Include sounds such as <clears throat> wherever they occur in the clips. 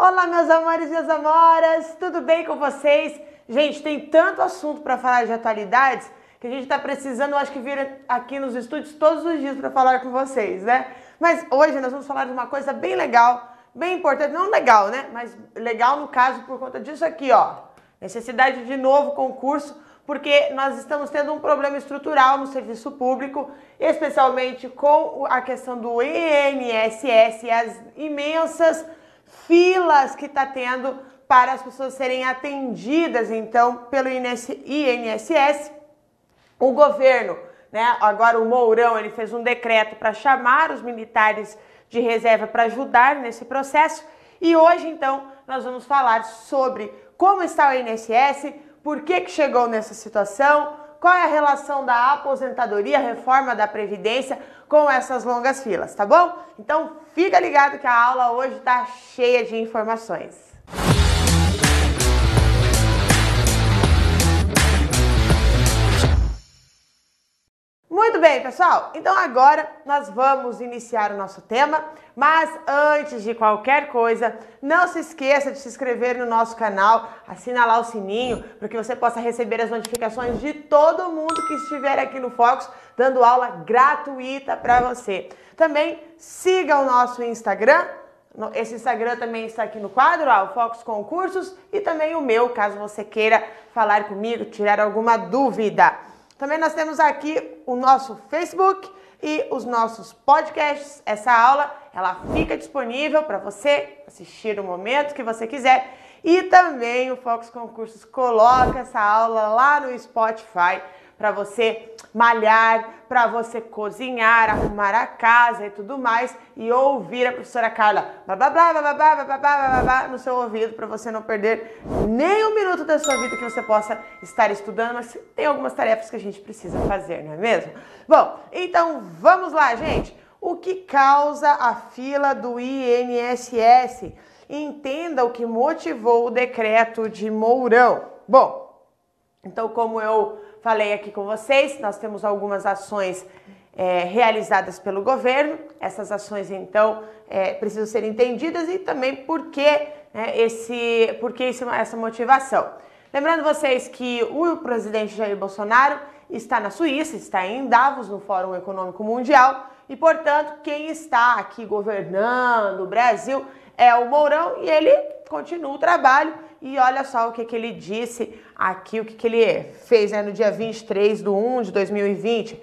Olá, meus amores e minhas amoras, tudo bem com vocês? Gente, tem tanto assunto para falar de atualidades que a gente está precisando, acho que vir aqui nos estúdios todos os dias para falar com vocês, né? Mas hoje nós vamos falar de uma coisa bem legal, bem importante, não legal, né? Mas legal no caso por conta disso aqui, ó. Necessidade de novo concurso, porque nós estamos tendo um problema estrutural no serviço público, especialmente com a questão do INSS e as imensas filas que está tendo para as pessoas serem atendidas, então, pelo INSS. O governo, né, agora o Mourão, ele fez um decreto para chamar os militares de reserva para ajudar nesse processo. E hoje, então, nós vamos falar sobre como está o INSS, por que, que chegou nessa situação, qual é a relação da aposentadoria, reforma da Previdência com essas longas filas, tá bom? Então fica ligado que a aula hoje está cheia de informações. Muito bem, pessoal. Então agora nós vamos iniciar o nosso tema, mas antes de qualquer coisa, não se esqueça de se inscrever no nosso canal, assinalar o sininho, para que você possa receber as notificações de todo mundo que estiver aqui no Focus, dando aula gratuita para você. Também siga o nosso Instagram, esse Instagram também está aqui no quadro, ó, o Focus Concursos, e também o meu, caso você queira falar comigo, tirar alguma dúvida. Também nós temos aqui o nosso Facebook e os nossos podcasts. Essa aula ela fica disponível para você assistir no momento que você quiser. E também o Focus Concursos coloca essa aula lá no Spotify para você malhar, para você cozinhar, arrumar a casa e tudo mais e ouvir a professora Carla blá, blá, blá, blá, blá, blá, blá, blá, blá, no seu ouvido para você não perder nem um minuto da sua vida que você possa estar estudando, mas tem algumas tarefas que a gente precisa fazer, não é mesmo? Bom, então vamos lá, gente. O que causa a fila do INSS? Entenda o que motivou o decreto de Mourão. Bom, então como eu falei aqui com vocês, nós temos algumas ações é, realizadas pelo governo. Essas ações, então, é, precisam ser entendidas e também por que, né, esse, por que esse, essa motivação. Lembrando vocês que o presidente Jair Bolsonaro está na Suíça, está em Davos, no Fórum Econômico Mundial, e, portanto, quem está aqui governando o Brasil é o Mourão e ele continua o trabalho e olha só o que, que ele disse aqui, o que, que ele fez né, no dia 23 de 1 de 2020.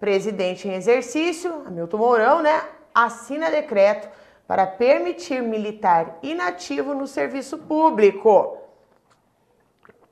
Presidente em exercício, Hamilton Mourão, né, assina decreto para permitir militar inativo no serviço público.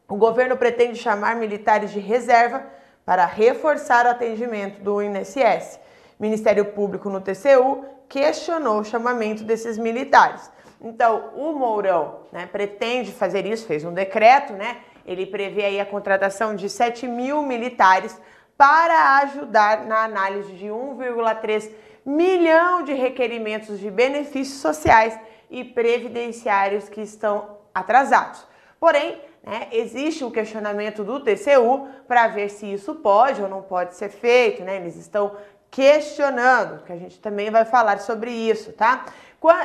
O governo pretende chamar militares de reserva para reforçar o atendimento do INSS. Ministério Público no TCU questionou o chamamento desses militares. Então, o Mourão né, pretende fazer isso, fez um decreto, né? Ele prevê aí a contratação de 7 mil militares para ajudar na análise de 1,3 milhão de requerimentos de benefícios sociais e previdenciários que estão atrasados. Porém, né, existe um questionamento do TCU para ver se isso pode ou não pode ser feito, né? Eles estão questionando, que a gente também vai falar sobre isso, tá?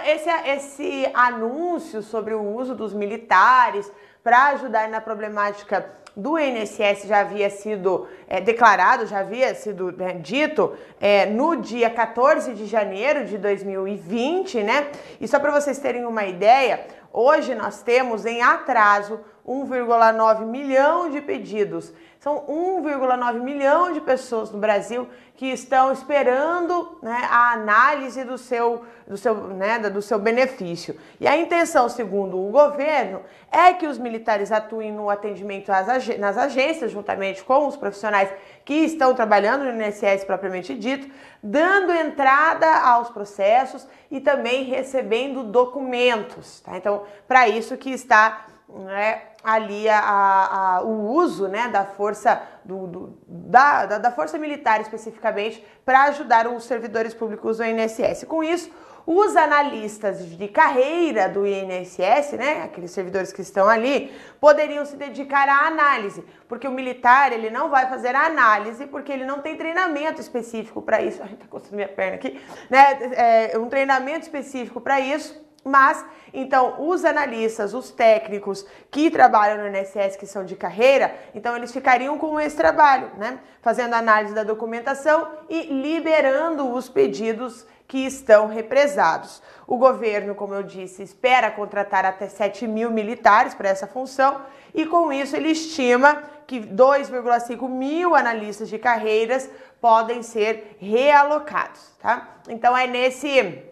Esse, esse anúncio sobre o uso dos militares para ajudar na problemática do INSS já havia sido é, declarado, já havia sido né, dito é, no dia 14 de janeiro de 2020, né? E só para vocês terem uma ideia, hoje nós temos em atraso 1,9 milhão de pedidos. São 1,9 milhão de pessoas no Brasil que estão esperando né, a análise do seu, do, seu, né, do seu benefício. E a intenção, segundo o governo, é que os militares atuem no atendimento às, nas agências, juntamente com os profissionais que estão trabalhando no INSS propriamente dito, dando entrada aos processos e também recebendo documentos. Tá? Então, para isso que está né, ali a, a, o uso né, da força do, do da, da, da, força militar especificamente para ajudar os servidores públicos do INSS. Com isso, os analistas de carreira do INSS, né, aqueles servidores que estão ali, poderiam se dedicar à análise, porque o militar ele não vai fazer a análise porque ele não tem treinamento específico para isso. Ai, tá coçando minha perna aqui, né? É, um treinamento específico para isso Mas, então, os analistas, os técnicos que trabalham no INSS, que são de carreira, então eles ficariam com esse trabalho, né? Fazendo análise da documentação e liberando os pedidos que estão represados. O governo, como eu disse, espera contratar até 7 mil militares para essa função e, com isso, ele estima que 2,5 mil analistas de carreiras podem ser realocados, tá? Então, é nesse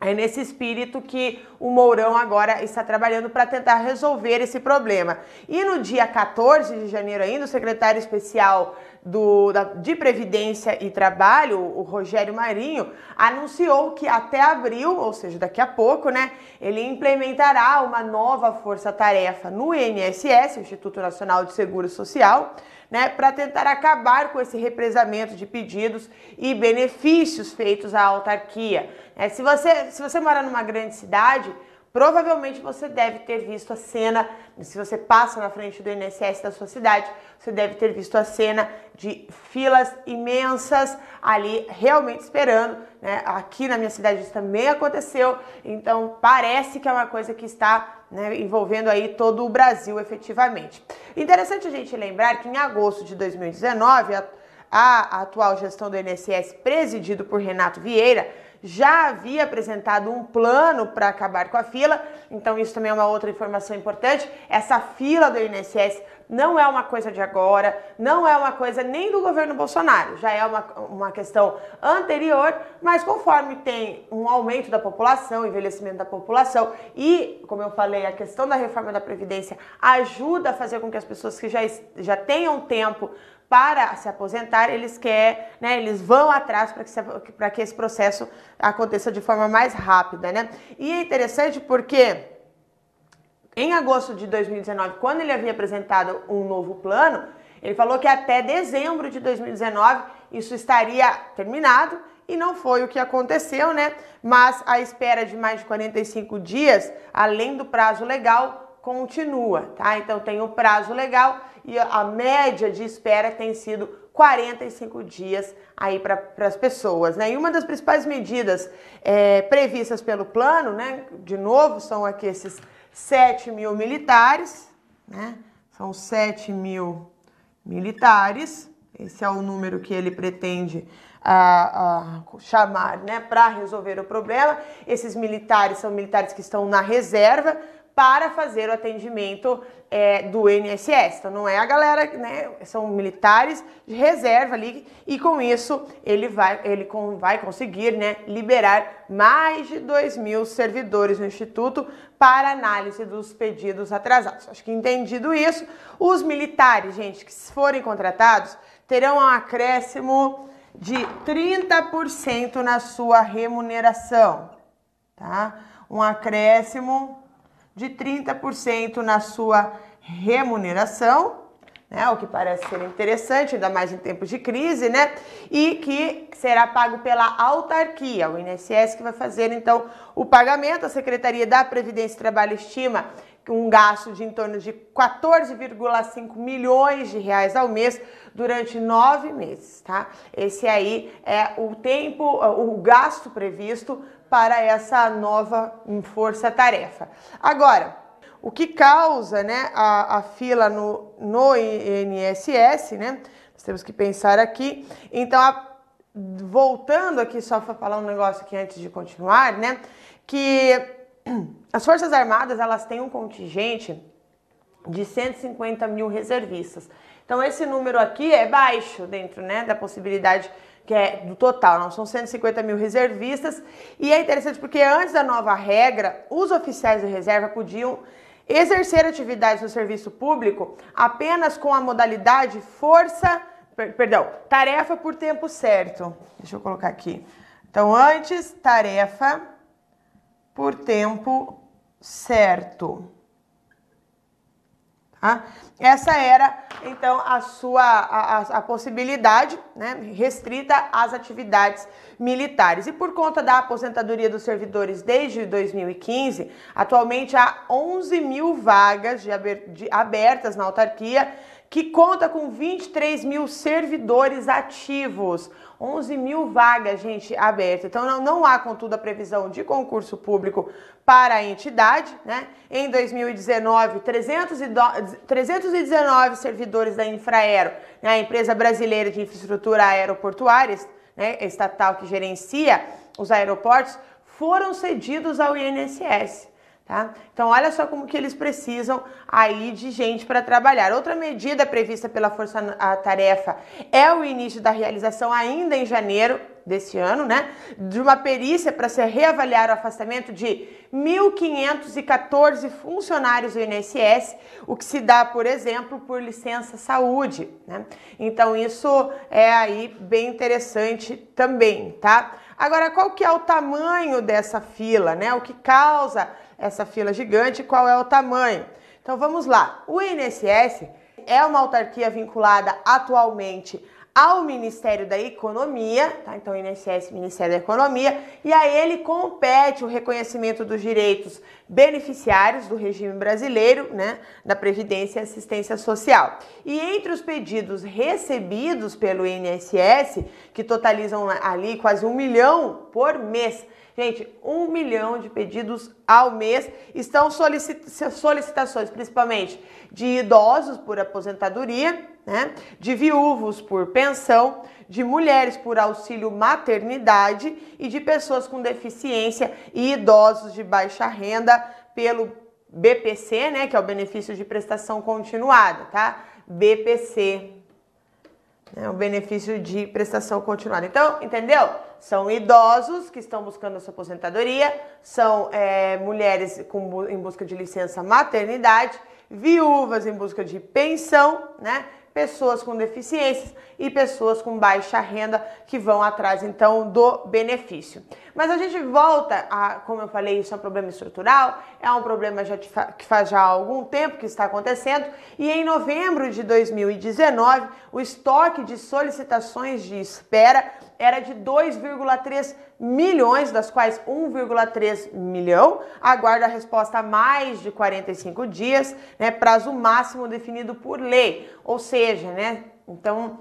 é nesse espírito que o Mourão agora está trabalhando para tentar resolver esse problema. E no dia 14 de janeiro ainda, o secretário especial do, da, de Previdência e Trabalho, o Rogério Marinho, anunciou que até abril, ou seja, daqui a pouco, né, ele implementará uma nova força-tarefa no INSS, Instituto Nacional de Seguro Social, né, para tentar acabar com esse represamento de pedidos e benefícios feitos à autarquia. É, se, você, se você mora numa grande cidade, provavelmente você deve ter visto a cena, se você passa na frente do INSS da sua cidade, você deve ter visto a cena de filas imensas ali realmente esperando. Né? Aqui na minha cidade isso também aconteceu, então parece que é uma coisa que está né, envolvendo aí todo o Brasil efetivamente. Interessante a gente lembrar que em agosto de 2019, a, a atual gestão do INSS, presidido por Renato Vieira, já havia apresentado um plano para acabar com a fila, então isso também é uma outra informação importante. Essa fila do INSS não é uma coisa de agora, não é uma coisa nem do governo Bolsonaro, já é uma, uma questão anterior, mas conforme tem um aumento da população, envelhecimento da população e, como eu falei, a questão da reforma da Previdência ajuda a fazer com que as pessoas que já, já tenham tempo para se aposentar, eles querem, né, eles vão atrás para que, que esse processo aconteça de forma mais rápida, né? E é interessante porque em agosto de 2019, quando ele havia apresentado um novo plano, ele falou que até dezembro de 2019 isso estaria terminado e não foi o que aconteceu, né? Mas a espera de mais de 45 dias, além do prazo legal, continua, tá? Então tem o prazo legal e a média de espera tem sido 45 dias aí para as pessoas, né? E uma das principais medidas é, previstas pelo plano, né? De novo, são aqui esses 7 mil militares, né? São 7 mil militares. Esse é o número que ele pretende chamar né, para resolver o problema. Esses militares são militares que estão na reserva para fazer o atendimento é, do INSS. Então não é a galera, né? São militares de reserva ali e com isso ele vai, ele com, vai conseguir né, liberar mais de 2 mil servidores no Instituto para análise dos pedidos atrasados. Acho que entendido isso, os militares, gente, que forem contratados, terão um acréscimo de 30% na sua remuneração, tá? Um acréscimo de 30% na sua remuneração, né, o que parece ser interessante, ainda mais em tempos de crise, né? E que será pago pela autarquia, o INSS que vai fazer então o pagamento. A Secretaria da Previdência e Trabalho estima um gasto de em torno de 14,5 milhões de reais ao mês durante nove meses, tá? Esse aí é o tempo, o gasto previsto para essa nova força-tarefa. Agora, o que causa né, a, a fila no, no INSS, né? Nós temos que pensar aqui. Então, a, voltando aqui só para falar um negócio aqui antes de continuar, né? Que <clears throat> as Forças Armadas elas têm um contingente de 150 mil reservistas. Então, esse número aqui é baixo dentro né, da possibilidade que é do total, não são 150 mil reservistas. E é interessante porque antes da nova regra, os oficiais de reserva podiam exercer atividades no serviço público apenas com a modalidade força, perdão, tarefa por tempo certo. Deixa eu colocar aqui. Então, antes, tarefa por tempo certo. Tá? Essa era, então, a sua a, a, possibilidade né, restrita às atividades militares. E por conta da aposentadoria dos servidores desde 2015, atualmente há 11 mil vagas de, de, abertas na autarquia que conta com 23 mil servidores ativos, 11 mil vagas, gente, abertas. Então, não, não há, contudo, a previsão de concurso público para a entidade. Né? Em 2019, 319 servidores da Infraero, né, a empresa brasileira de infraestrutura aeroportuária, né, estatal que gerencia os aeroportos, foram cedidos ao INSS. Tá? Então, olha só como que eles precisam aí de gente para trabalhar. Outra medida prevista pela Força Tarefa é o início da realização ainda em janeiro desse ano, né, de uma perícia para se reavaliar o afastamento de 1.514 funcionários do INSS, o que se dá, por exemplo, por licença saúde, né? Então isso é aí bem interessante também, tá? Agora, qual que é o tamanho dessa fila, né? O que causa essa fila gigante, qual é o tamanho. Então vamos lá. O INSS é uma autarquia vinculada atualmente ao Ministério da Economia, tá? Então, INSS, Ministério da Economia, e a ele compete o reconhecimento dos direitos beneficiários do regime brasileiro, né, da Previdência e Assistência Social. E entre os pedidos recebidos pelo INSS, que totalizam ali quase um milhão por mês, Gente, um milhão de pedidos ao mês estão solicitações, principalmente de idosos por aposentadoria, né? de viúvos por pensão, de mulheres por auxílio maternidade e de pessoas com deficiência e idosos de baixa renda pelo BPC, né, que é o benefício de prestação continuada, tá? BPC, né, o benefício de prestação continuada. Então, entendeu? São idosos que estão buscando a sua aposentadoria, são é, mulheres com, em busca de licença maternidade, viúvas em busca de pensão, né? Pessoas com deficiências e pessoas com baixa renda que vão atrás então do benefício. Mas a gente volta a, como eu falei, isso é um problema estrutural, é um problema já que faz já algum tempo que está acontecendo e em novembro de 2019 o estoque de solicitações de espera era de 2,3 milhões, das quais 1,3 milhão aguarda a resposta há mais de 45 dias, né, prazo máximo definido por lei. Ou seja, né, então,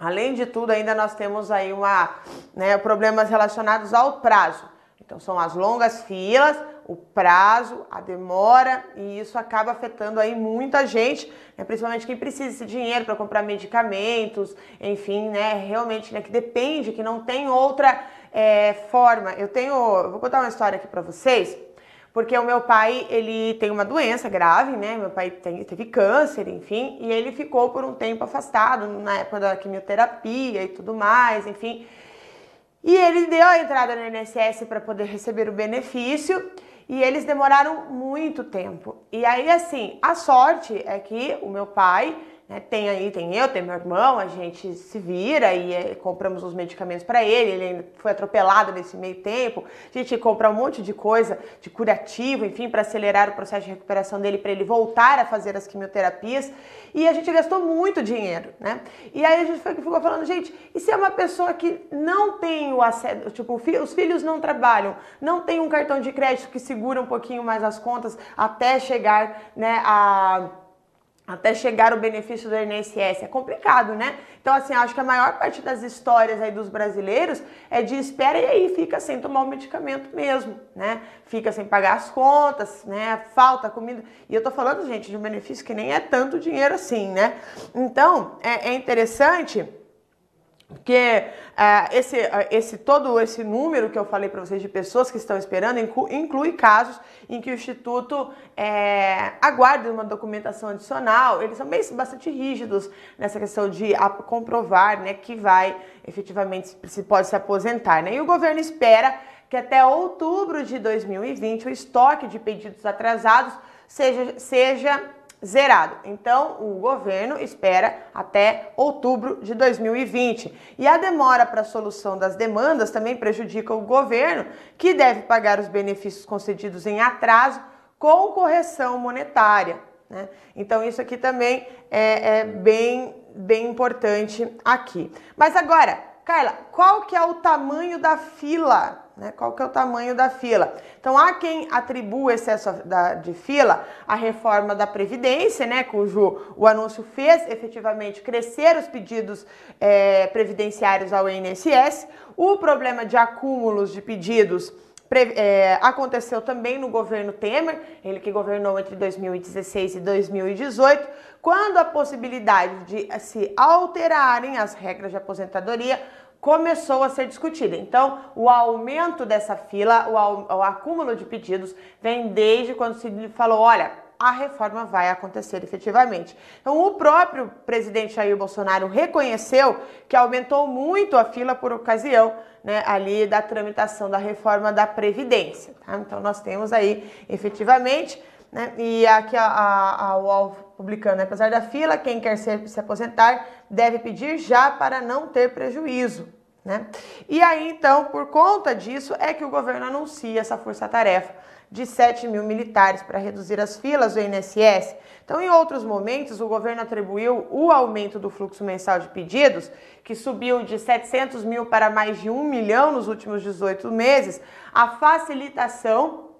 além de tudo, ainda nós temos aí uma, né, problemas relacionados ao prazo. Então, são as longas filas, o prazo, a demora, e isso acaba afetando aí muita gente, né, principalmente quem precisa desse dinheiro para comprar medicamentos, enfim, né, realmente, né, que depende, que não tem outra é, forma. Eu tenho, vou contar uma história aqui para vocês, porque o meu pai, ele tem uma doença grave, né, meu pai tem, teve câncer, enfim, e ele ficou por um tempo afastado, na época da quimioterapia e tudo mais, enfim, e ele deu a entrada no INSS para poder receber o benefício, e eles demoraram muito tempo. E aí, assim, a sorte é que o meu pai né, tem aí, tem eu, tem meu irmão, a gente se vira e é, compramos os medicamentos para ele. Ele foi atropelado nesse meio tempo. A gente compra um monte de coisa, de curativo, enfim, para acelerar o processo de recuperação dele, para ele voltar a fazer as quimioterapias. E a gente gastou muito dinheiro, né? E aí a gente ficou falando, gente, e se é uma pessoa que não tem o acesso, tipo, os filhos não trabalham, não tem um cartão de crédito que segura um pouquinho mais as contas até chegar, né, a até chegar o benefício do INSS. É complicado, né? Então, assim, acho que a maior parte das histórias aí dos brasileiros é de espera e aí fica sem tomar o medicamento mesmo, né? Fica sem pagar as contas, né? Falta comida. E eu tô falando, gente, de um benefício que nem é tanto dinheiro assim, né? Então, é, é interessante porque uh, esse, uh, esse todo esse número que eu falei para vocês de pessoas que estão esperando inclui, casos em que o Instituto é, aguarda uma documentação adicional. Eles são bem, bastante rígidos nessa questão de comprovar né, que vai efetivamente se pode se aposentar. Né? E o governo espera que até outubro de 2020 o estoque de pedidos atrasados seja, seja zerado. Então, o governo espera até outubro de 2020. E a demora para a solução das demandas também prejudica o governo, que deve pagar os benefícios concedidos em atraso com correção monetária. Né? Então, isso aqui também é, é bem, bem importante aqui. Mas agora, Carla, qual que é o tamanho da fila Né? Qual que é o tamanho da fila? Então, há quem atribua excesso de fila à reforma da Previdência, né? cujo o anúncio fez efetivamente crescer os pedidos é, previdenciários ao INSS. O problema de acúmulos de pedidos é, aconteceu também no governo Temer, ele que governou entre 2016 e 2018, quando a possibilidade de se alterarem as regras de aposentadoria começou a ser discutida. Então, o aumento dessa fila, o, o acúmulo de pedidos, vem desde quando se falou: olha, a reforma vai acontecer efetivamente. Então, o próprio presidente Jair Bolsonaro reconheceu que aumentou muito a fila por ocasião né, ali da tramitação da reforma da Previdência. Tá? Então, nós temos aí efetivamente. Né, e aqui a, a, a publicando, né, apesar da fila, quem quer se, se aposentar deve pedir já para não ter prejuízo. Né? E aí, então, por conta disso, é que o governo anuncia essa força-tarefa de 7 mil militares para reduzir as filas do INSS. Então, em outros momentos, o governo atribuiu o aumento do fluxo mensal de pedidos, que subiu de 700 mil para mais de 1 milhão nos últimos 18 meses, à facilitação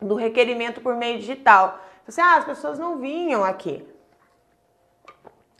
do requerimento por meio digital. Você, ah, as pessoas não vinham aqui.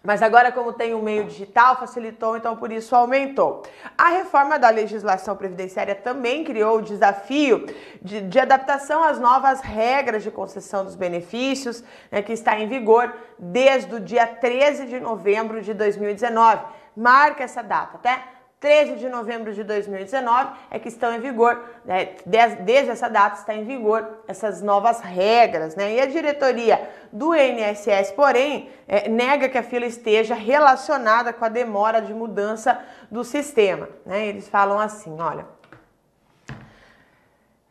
Mas agora, como tem o um meio digital, facilitou, então por isso aumentou. A reforma da legislação previdenciária também criou o desafio de, de adaptação às novas regras de concessão dos benefícios, né, que está em vigor desde o dia 13 de novembro de 2019. Marca essa data, até 13 de novembro de 2019 é que estão em vigor, né, desde essa data está em vigor essas novas regras, né? E a diretoria do INSS, porém, é, nega que a fila esteja relacionada com a demora de mudança do sistema, né? Eles falam assim, olha,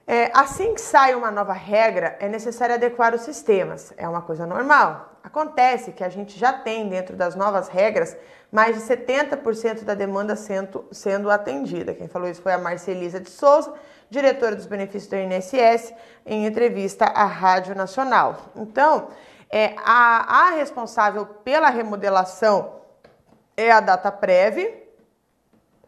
é, assim que sai uma nova regra, é necessário adequar os sistemas. É uma coisa normal. Acontece que a gente já tem dentro das novas regras mais de 70% da demanda sendo, sendo atendida. Quem falou isso foi a Marcelisa de Souza, diretora dos benefícios do INSS, em entrevista à Rádio Nacional. Então, é, a, a responsável pela remodelação é a DataPrev,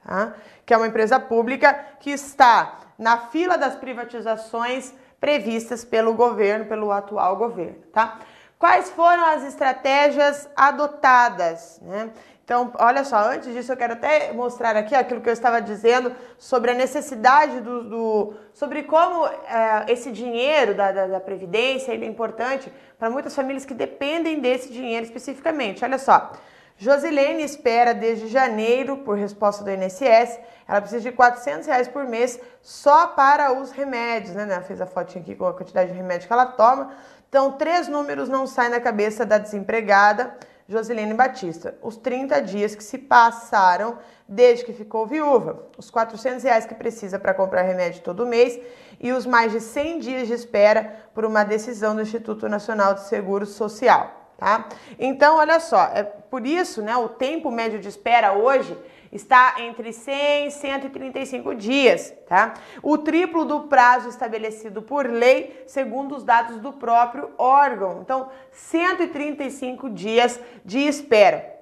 tá? que é uma empresa pública que está na fila das privatizações previstas pelo governo, pelo atual governo, tá? Quais foram as estratégias adotadas? Né? Então, olha só, antes disso eu quero até mostrar aqui aquilo que eu estava dizendo sobre a necessidade do. do sobre como é, esse dinheiro da, da, da Previdência é importante para muitas famílias que dependem desse dinheiro especificamente. Olha só. Josilene espera desde janeiro por resposta do INSS. Ela precisa de 400 reais por mês só para os remédios, né? Ela fez a fotinha aqui com a quantidade de remédio que ela toma. Então, três números não saem da cabeça da desempregada Josilene Batista. Os 30 dias que se passaram desde que ficou viúva, os 400 reais que precisa para comprar remédio todo mês e os mais de 100 dias de espera por uma decisão do Instituto Nacional de Seguro Social tá? Então, olha só, é por isso, né, o tempo médio de espera hoje está entre 100 e 135 dias, tá? O triplo do prazo estabelecido por lei, segundo os dados do próprio órgão. Então, 135 dias de espera.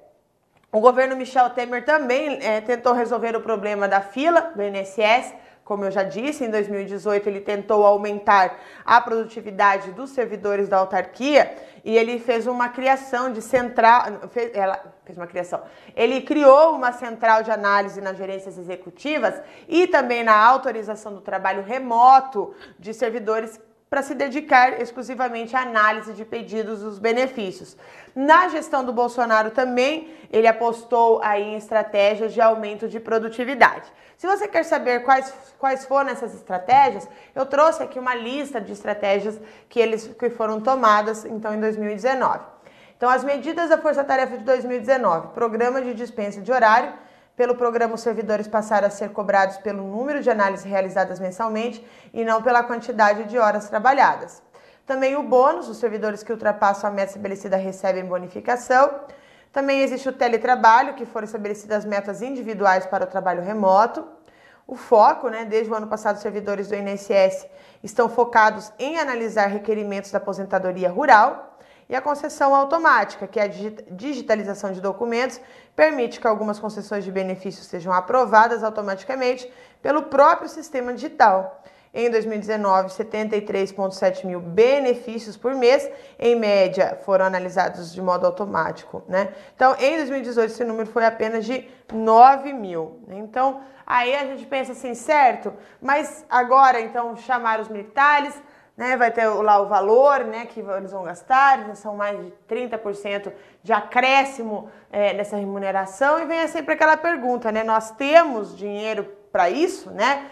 O governo Michel Temer também é, tentou resolver o problema da fila do INSS como eu já disse, em 2018 ele tentou aumentar a produtividade dos servidores da autarquia e ele fez uma criação de central, fez, ela fez uma criação. Ele criou uma central de análise nas gerências executivas e também na autorização do trabalho remoto de servidores para se dedicar exclusivamente à análise de pedidos dos benefícios. Na gestão do Bolsonaro também, ele apostou aí em estratégias de aumento de produtividade. Se você quer saber quais, quais foram essas estratégias, eu trouxe aqui uma lista de estratégias que eles que foram tomadas então em 2019. Então, as medidas da Força Tarefa de 2019, programa de dispensa de horário, pelo programa, os servidores passaram a ser cobrados pelo número de análises realizadas mensalmente e não pela quantidade de horas trabalhadas. Também o bônus, os servidores que ultrapassam a meta estabelecida recebem bonificação. Também existe o teletrabalho, que foram estabelecidas metas individuais para o trabalho remoto. O foco, né, desde o ano passado, servidores do INSS estão focados em analisar requerimentos da aposentadoria rural E a concessão automática, que é a digitalização de documentos, permite que algumas concessões de benefícios sejam aprovadas automaticamente pelo próprio sistema digital. Em 2019, 73,7 mil benefícios por mês, em média, foram analisados de modo automático. Né? Então, em 2018, esse número foi apenas de 9 mil. Então, aí a gente pensa assim, certo, mas agora, então, chamar os militares, né, vai ter lá o valor né, que eles vão gastar, são mais de 30% de acréscimo é, nessa remuneração, e vem sempre aquela pergunta, né? Nós temos dinheiro para isso, né?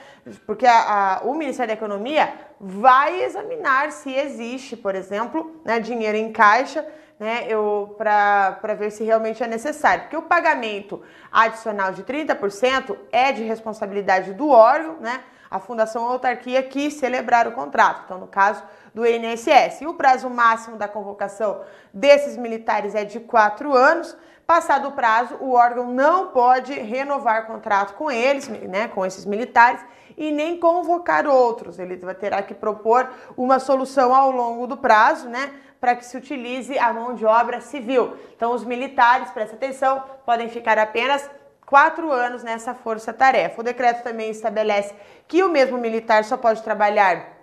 Porque a, a, o Ministério da Economia vai examinar se existe, por exemplo, né, dinheiro em caixa né, para ver se realmente é necessário. Porque o pagamento adicional de 30% é de responsabilidade do órgão, né? A Fundação Autarquia que celebrar o contrato. Então, no caso do INSS. E o prazo máximo da convocação desses militares é de quatro anos. Passado o prazo, o órgão não pode renovar contrato com eles, né, com esses militares, e nem convocar outros. Ele terá que propor uma solução ao longo do prazo, né, para que se utilize a mão de obra civil. Então, os militares, presta atenção, podem ficar apenas quatro anos nessa força-tarefa. O decreto também estabelece que o mesmo militar só pode trabalhar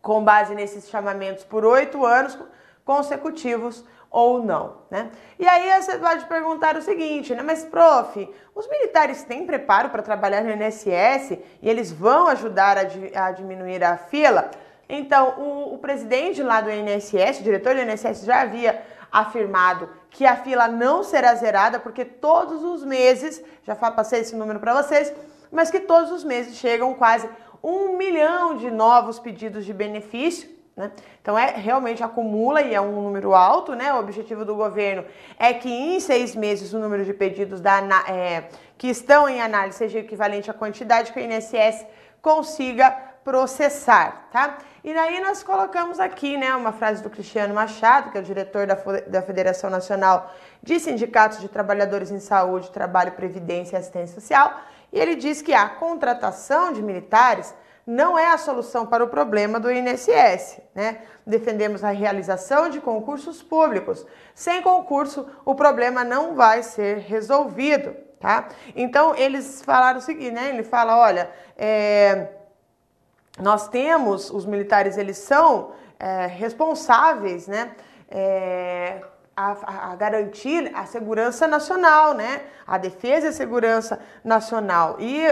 com base nesses chamamentos por oito anos consecutivos ou não, né? E aí você pode perguntar o seguinte, né? Mas, prof, os militares têm preparo para trabalhar no INSS e eles vão ajudar a, a diminuir a fila? Então, o, o, presidente lá do INSS, o diretor do INSS, já havia afirmado que a fila não será zerada, porque todos os meses, já passei esse número para vocês, mas que todos os meses chegam quase um milhão de novos pedidos de benefício né? Então, é realmente acumula e é um número alto. Né? O objetivo do governo é que em seis meses o número de pedidos da, é, que estão em análise seja equivalente à quantidade que o INSS consiga processar. Tá? E daí nós colocamos aqui né, uma frase do Cristiano Machado, que é o diretor da, da Federação Nacional de Sindicatos de Trabalhadores em Saúde, Trabalho, Previdência e Assistência Social. E ele diz que a contratação de militares não é a solução para o problema do INSS. Né? Defendemos a realização de concursos públicos. Sem concurso, o problema não vai ser resolvido. Tá? Então, eles falaram o seguinte, né? Ele fala, olha, é, nós temos, os militares, eles são é, responsáveis, né? É, a, a, garantir a segurança nacional, né? A defesa e a segurança nacional. E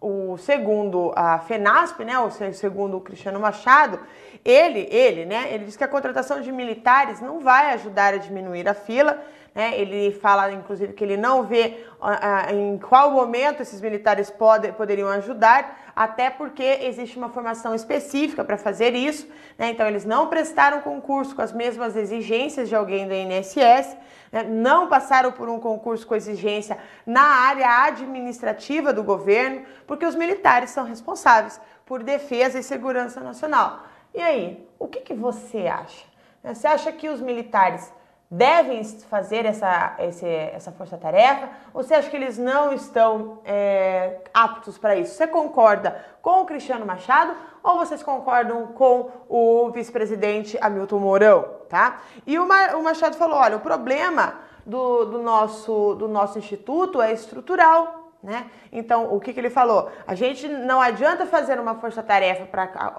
o segundo a FENASP, né, o segundo o Cristiano Machado, ele, ele, né, ele diz que a contratação de militares não vai ajudar a diminuir a fila, né, ele fala, inclusive, que ele não vê uh, em qual momento esses militares pode, poderiam ajudar, até porque existe uma formação específica para fazer isso, né, então eles não prestaram concurso com as mesmas exigências de alguém do INSS, né, não passaram por um concurso com exigência na área administrativa do governo, porque os militares são responsáveis por defesa e segurança nacional. E aí, o que, que você acha? Você acha que os militares devem fazer essa, esse, essa força-tarefa? Ou você acha que eles não estão é, aptos para isso? Você concorda com o Cristiano Machado ou vocês concordam com o vice-presidente Hamilton Mourão? Tá? E o, o Machado falou: olha, o problema do, do, nosso, do nosso instituto é estrutural. Né? Então, o que, que ele falou? A gente não adianta fazer uma força-tarefa para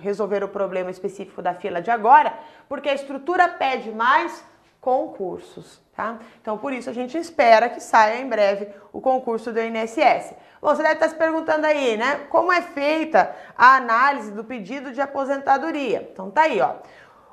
resolver o problema específico da fila de agora, porque a estrutura pede mais concursos, tá? Então, por isso a gente espera que saia em breve o concurso do INSS. Bom, você deve estar se perguntando aí, né? Como é feita a análise do pedido de aposentadoria? Então, tá aí, ó.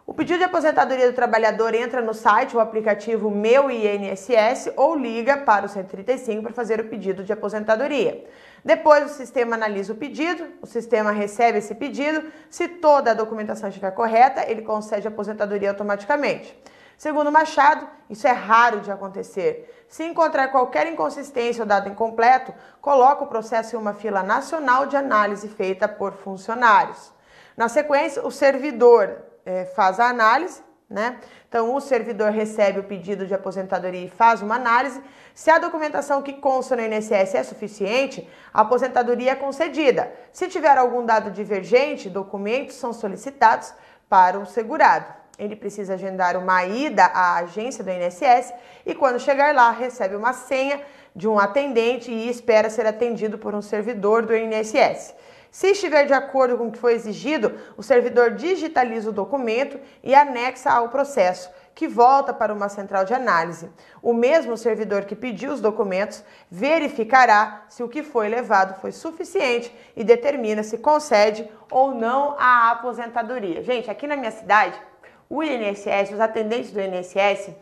O pedido de aposentadoria do trabalhador entra no site, o aplicativo Meu INSS ou liga para o 135 para fazer o pedido de aposentadoria. Depois o sistema analisa o pedido, o sistema recebe esse pedido, se toda a documentação estiver correta, ele concede a aposentadoria automaticamente. Segundo Machado, isso é raro de acontecer. Se encontrar qualquer inconsistência ou dado incompleto, coloca o processo em uma fila nacional de análise feita por funcionários. Na sequência, o servidor é, faz a análise, né? Então, o servidor recebe o pedido de aposentadoria e faz uma análise. Se a documentação que consta no INSS é suficiente, a aposentadoria é concedida. Se tiver algum dado divergente, documentos são solicitados para o segurado. Ele precisa agendar uma ida à agência do INSS e quando chegar lá recebe uma senha de um atendente e espera ser atendido por um servidor do INSS. Se estiver de acordo com o que foi exigido, o servidor digitaliza o documento e anexa ao processo, que volta para uma central de análise. O mesmo servidor que pediu os documentos verificará se o que foi levado foi suficiente e determina se concede ou não a aposentadoria. Gente, aqui na minha cidade, o INSS, os atendentes do INSS,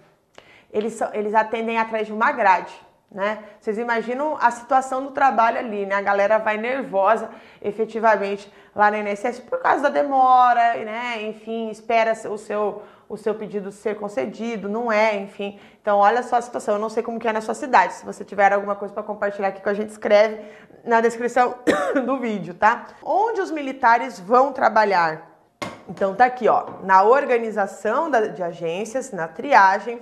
eles, eles atendem atrás de uma grade né? Vocês imaginam a situação do trabalho ali, né? A galera vai nervosa, efetivamente, lá no INSS por causa da demora, né? Enfim, espera o seu o seu pedido ser concedido, não é, enfim. Então, olha só a situação. Eu não sei como que é na sua cidade. Se você tiver alguma coisa para compartilhar aqui com a gente, escreve na descrição <coughs> do vídeo, tá? Onde os militares vão trabalhar? Então, tá aqui, ó, na organização de agências, na triagem,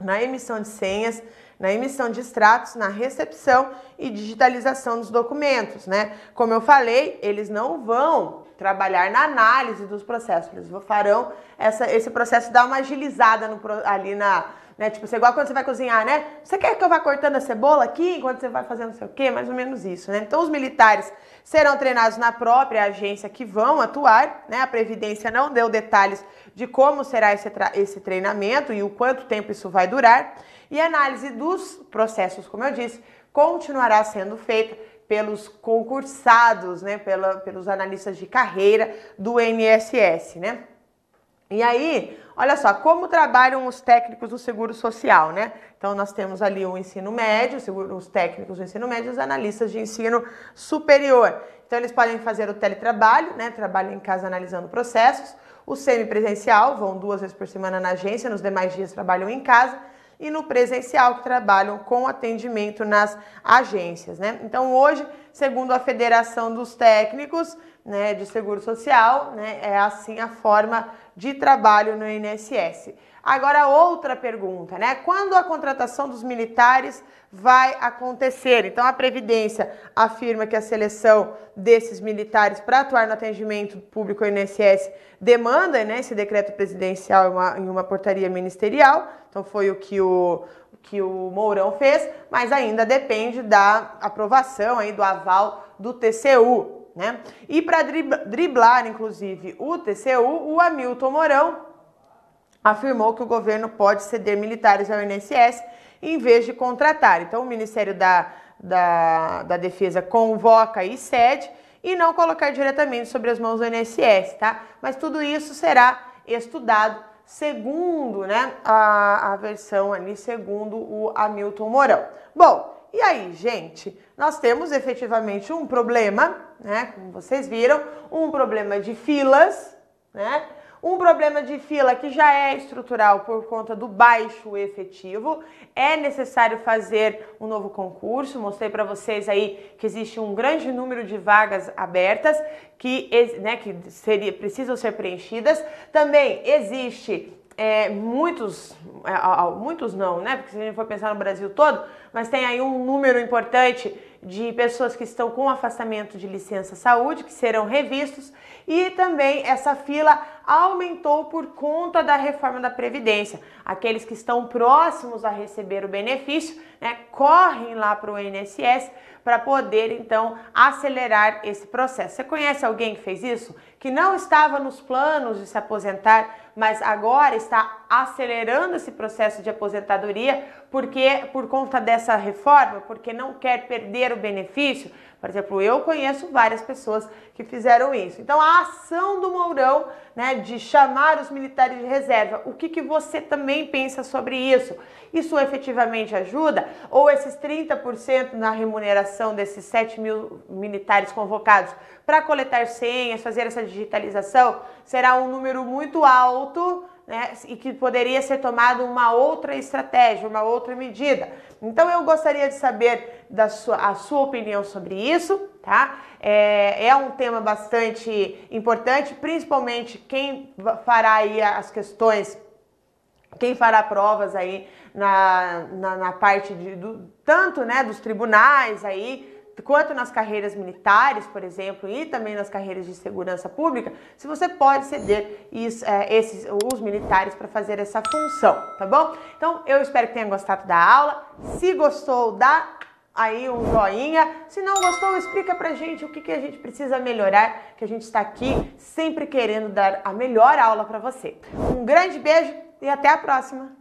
na emissão de senhas, na emissão de extratos, na recepção e digitalização dos documentos, né? Como eu falei, eles não vão trabalhar na análise dos processos, eles farão essa, esse processo dar uma agilizada no, ali na, né? Tipo, você igual quando você vai cozinhar, né? Você quer que eu vá cortando a cebola aqui enquanto você vai fazendo não sei o quê? Mais ou menos isso, né? Então, os militares serão treinados na própria agência que vão atuar, né? A Previdência não deu detalhes de como será esse, esse treinamento e o quanto tempo isso vai durar. E a análise dos processos, como eu disse, continuará sendo feita pelos concursados, né? Pela, pelos analistas de carreira do INSS, né? E aí, olha só, como trabalham os técnicos do Seguro Social, né? Então, nós temos ali o ensino médio, os técnicos do ensino médio, os analistas de ensino superior. Então, eles podem fazer o teletrabalho, né? Trabalham em casa analisando processos. O semipresencial, vão duas vezes por semana na agência, nos demais dias trabalham em casa. E no presencial, que trabalham com atendimento nas agências, né? Então, hoje, segundo a Federação dos Técnicos né, de Seguro Social, né, é assim a forma de trabalho no INSS. Agora, outra pergunta, né? Quando a contratação dos militares vai acontecer? Então, a Previdência afirma que a seleção desses militares para atuar no atendimento público INSS demanda né, esse decreto presidencial em uma, em uma portaria ministerial. Então, foi o que o, que o Mourão fez, mas ainda depende da aprovação aí do aval do TCU. Né? E para driblar, inclusive, o TCU, o Hamilton Mourão afirmou que o governo pode ceder militares ao INSS em vez de contratar. Então, o Ministério da, da, da Defesa convoca e cede e não colocar diretamente sobre as mãos do INSS, tá? Mas tudo isso será estudado segundo né, a, a versão ali, segundo o Hamilton Mourão. Bom, e aí, gente, nós temos efetivamente um problema, né? Como vocês viram, um problema de filas, né? Um problema de fila que já é estrutural por conta do baixo efetivo. É necessário fazer um novo concurso. Mostrei para vocês aí que existe um grande número de vagas abertas que, né, que seria, precisam ser preenchidas. Também existe é, muitos, é, muitos não, né? Porque se a gente for pensar no Brasil todo, mas tem aí um número importante de pessoas que estão com afastamento de licença saúde, que serão revistos, e também essa fila aumentou por conta da reforma da Previdência. Aqueles que estão próximos a receber o benefício, né, correm lá para o INSS para poder então acelerar esse processo. Você conhece alguém que fez isso? Que não estava nos planos de se aposentar, mas agora está acelerando esse processo de aposentadoria porque por conta dessa reforma, porque não quer perder o benefício. Por exemplo, eu conheço várias pessoas que fizeram isso. Então, a ação do Mourão, né, de chamar os militares de reserva, o que, que você também pensa sobre isso? Isso efetivamente ajuda? Ou esses 30% na remuneração desses 7 mil militares convocados para coletar senhas, fazer essa digitalização, será um número muito alto né, e que poderia ser tomada uma outra estratégia, uma outra medida. Então eu gostaria de saber da sua, a sua opinião sobre isso, tá? É, é um tema bastante importante, principalmente quem fará aí as questões, quem fará provas aí na, na, na parte de, do, tanto né, dos tribunais aí, quanto nas carreiras militares, por exemplo, e também nas carreiras de segurança pública, se você pode ceder isso, é, esses, os militares para fazer essa função, tá bom? Então, eu espero que tenha gostado da aula. Se gostou, dá aí um joinha. Se não gostou, explica pra gente o que, que a gente precisa melhorar, que a gente está aqui sempre querendo dar a melhor aula para você. Um grande beijo e até a próxima!